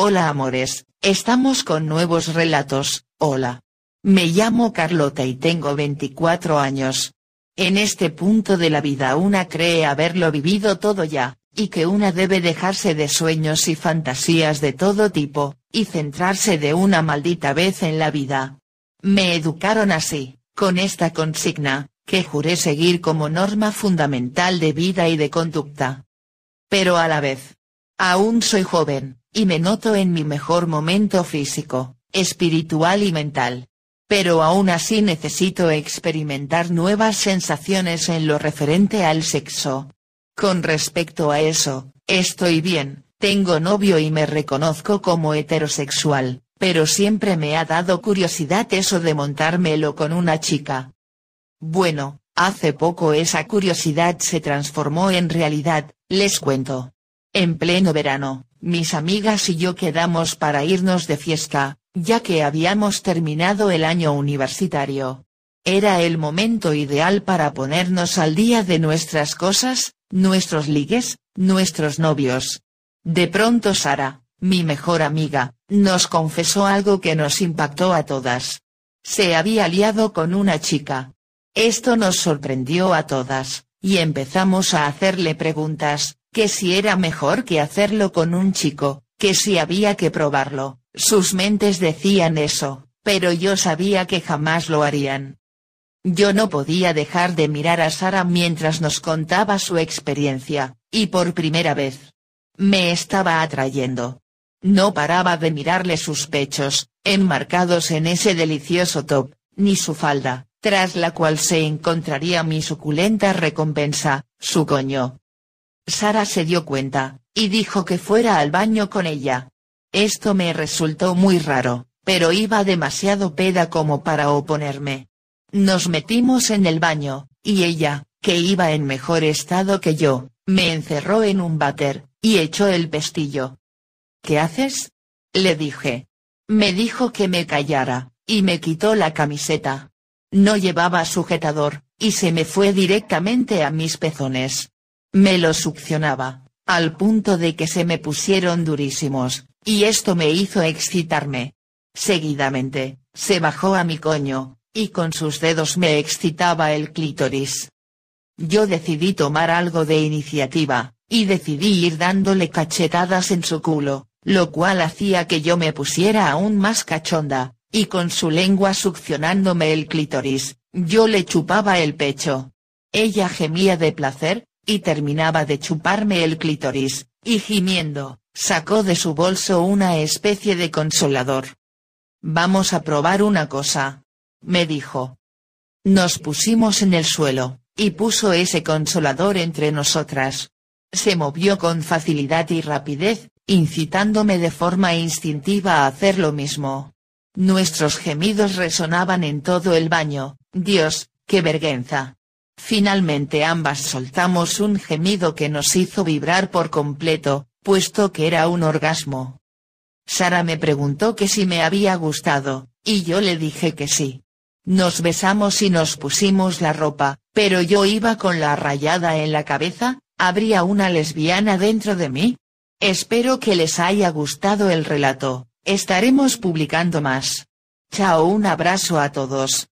Hola amores, estamos con nuevos relatos, hola. Me llamo Carlota y tengo 24 años. En este punto de la vida una cree haberlo vivido todo ya, y que una debe dejarse de sueños y fantasías de todo tipo, y centrarse de una maldita vez en la vida. Me educaron así, con esta consigna, que juré seguir como norma fundamental de vida y de conducta. Pero a la vez, aún soy joven, y me noto en mi mejor momento físico, espiritual y mental. Pero aún así necesito experimentar nuevas sensaciones en lo referente al sexo. Con respecto a eso, estoy bien, tengo novio y me reconozco como heterosexual, pero siempre me ha dado curiosidad eso de montármelo con una chica. Bueno, hace poco esa curiosidad se transformó en realidad, les cuento. En pleno verano, mis amigas y yo quedamos para irnos de fiesta, ya que habíamos terminado el año universitario. Era el momento ideal para ponernos al día de nuestras cosas, nuestros ligues, nuestros novios. De pronto Sara, mi mejor amiga, nos confesó algo que nos impactó a todas. Se había liado con una chica. Esto nos sorprendió a todas, y empezamos a hacerle preguntas, que si era mejor que hacerlo con un chico, que si había que probarlo, sus mentes decían eso, pero yo sabía que jamás lo harían. Yo no podía dejar de mirar a Sara mientras nos contaba su experiencia, y por primera vez. Me estaba atrayendo. No paraba de mirarle sus pechos, enmarcados en ese delicioso top, ni su falda, tras la cual se encontraría mi suculenta recompensa, su coño. Sara se dio cuenta, y dijo que fuera al baño con ella. Esto me resultó muy raro, pero iba demasiado peda como para oponerme. Nos metimos en el baño, y ella, que iba en mejor estado que yo, me encerró en un váter, y echó el pestillo. ¿Qué haces? Le dije. Me dijo que me callara, y me quitó la camiseta. No llevaba sujetador, y se me fue directamente a mis pezones. Me lo succionaba, al punto de que se me pusieron durísimos, y esto me hizo excitarme. Seguidamente, se bajó a mi coño, y con sus dedos me excitaba el clítoris. Yo decidí tomar algo de iniciativa, y decidí ir dándole cachetadas en su culo, lo cual hacía que yo me pusiera aún más cachonda, y con su lengua succionándome el clítoris, yo le chupaba el pecho. Ella gemía de placer, y terminaba de chuparme el clítoris, y gimiendo, sacó de su bolso una especie de consolador. Vamos a probar una cosa. Me dijo. Nos pusimos en el suelo, y puso ese consolador entre nosotras. Se movió con facilidad y rapidez, incitándome de forma instintiva a hacer lo mismo. Nuestros gemidos resonaban en todo el baño, Dios, qué vergüenza. Finalmente ambas soltamos un gemido que nos hizo vibrar por completo, puesto que era un orgasmo. Sara me preguntó que si me había gustado, y yo le dije que sí. Nos besamos y nos pusimos la ropa, pero yo iba con la rayada en la cabeza, ¿habría una lesbiana dentro de mí? Espero que les haya gustado el relato, estaremos publicando más. Chao un abrazo a todos.